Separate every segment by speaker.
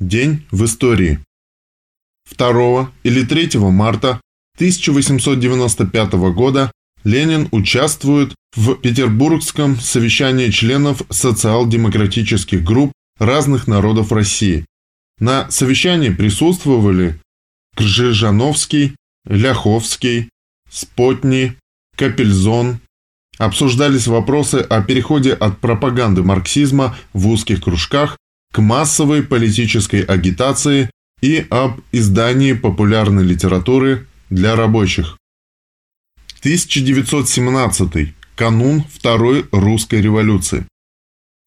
Speaker 1: День в истории. 2 или 3 марта 1895 года Ленин участвует в Петербургском совещании членов социал-демократических групп разных народов России. На совещании присутствовали Кржижановский, Ляховский, Спотни, Капельзон. Обсуждались вопросы о переходе от пропаганды марксизма в узких кружках к массовой политической агитации и об издании популярной литературы для рабочих. 1917. Канун Второй русской революции.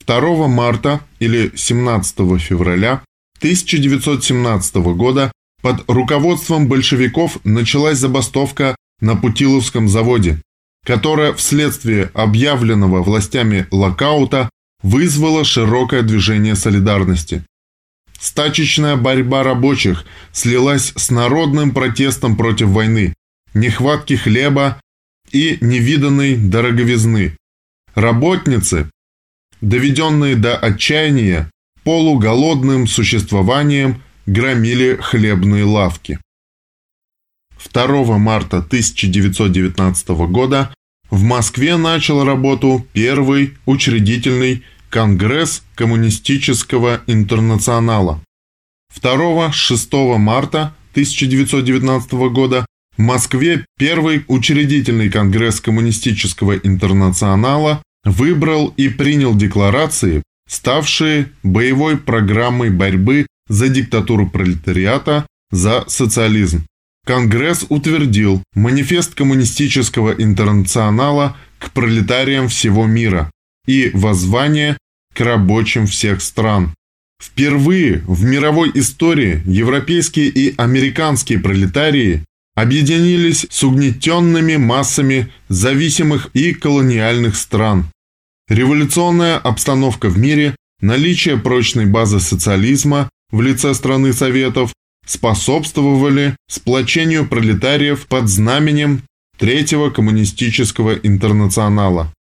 Speaker 1: 2 марта или 17 февраля 1917 года под руководством большевиков началась забастовка на Путиловском заводе, которая вследствие объявленного властями локаута вызвало широкое движение солидарности. Стачечная борьба рабочих слилась с народным протестом против войны, нехватки хлеба и невиданной дороговизны. Работницы, доведенные до отчаяния, полуголодным существованием громили хлебные лавки. 2 марта 1919 года в Москве начал работу первый учредительный Конгресс Коммунистического интернационала. 2-6 марта 1919 года в Москве первый учредительный Конгресс Коммунистического интернационала выбрал и принял декларации, ставшие боевой программой борьбы за диктатуру пролетариата, за социализм. Конгресс утвердил манифест Коммунистического интернационала к пролетариям всего мира и воззвание к рабочим всех стран. Впервые в мировой истории европейские и американские пролетарии объединились с угнетенными массами зависимых и колониальных стран. Революционная обстановка в мире, наличие прочной базы социализма в лице страны Советов способствовали сплочению пролетариев под знаменем Третьего коммунистического интернационала.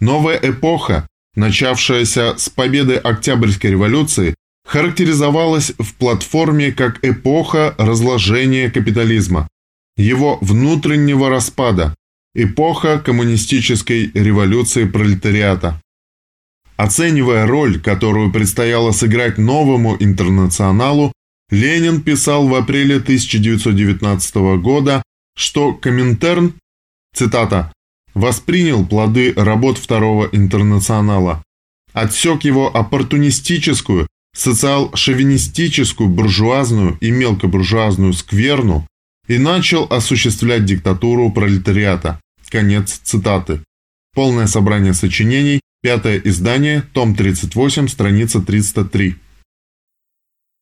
Speaker 1: Новая эпоха начавшаяся с победы Октябрьской революции, характеризовалась в платформе как эпоха разложения капитализма, его внутреннего распада, эпоха коммунистической революции пролетариата. Оценивая роль, которую предстояло сыграть новому интернационалу, Ленин писал в апреле 1919 года, что Коминтерн, цитата, воспринял плоды работ Второго интернационала, отсек его оппортунистическую, социал-шовинистическую, буржуазную и мелкобуржуазную скверну и начал осуществлять диктатуру пролетариата. Конец цитаты. Полное собрание сочинений, пятое издание, том 38, страница 303.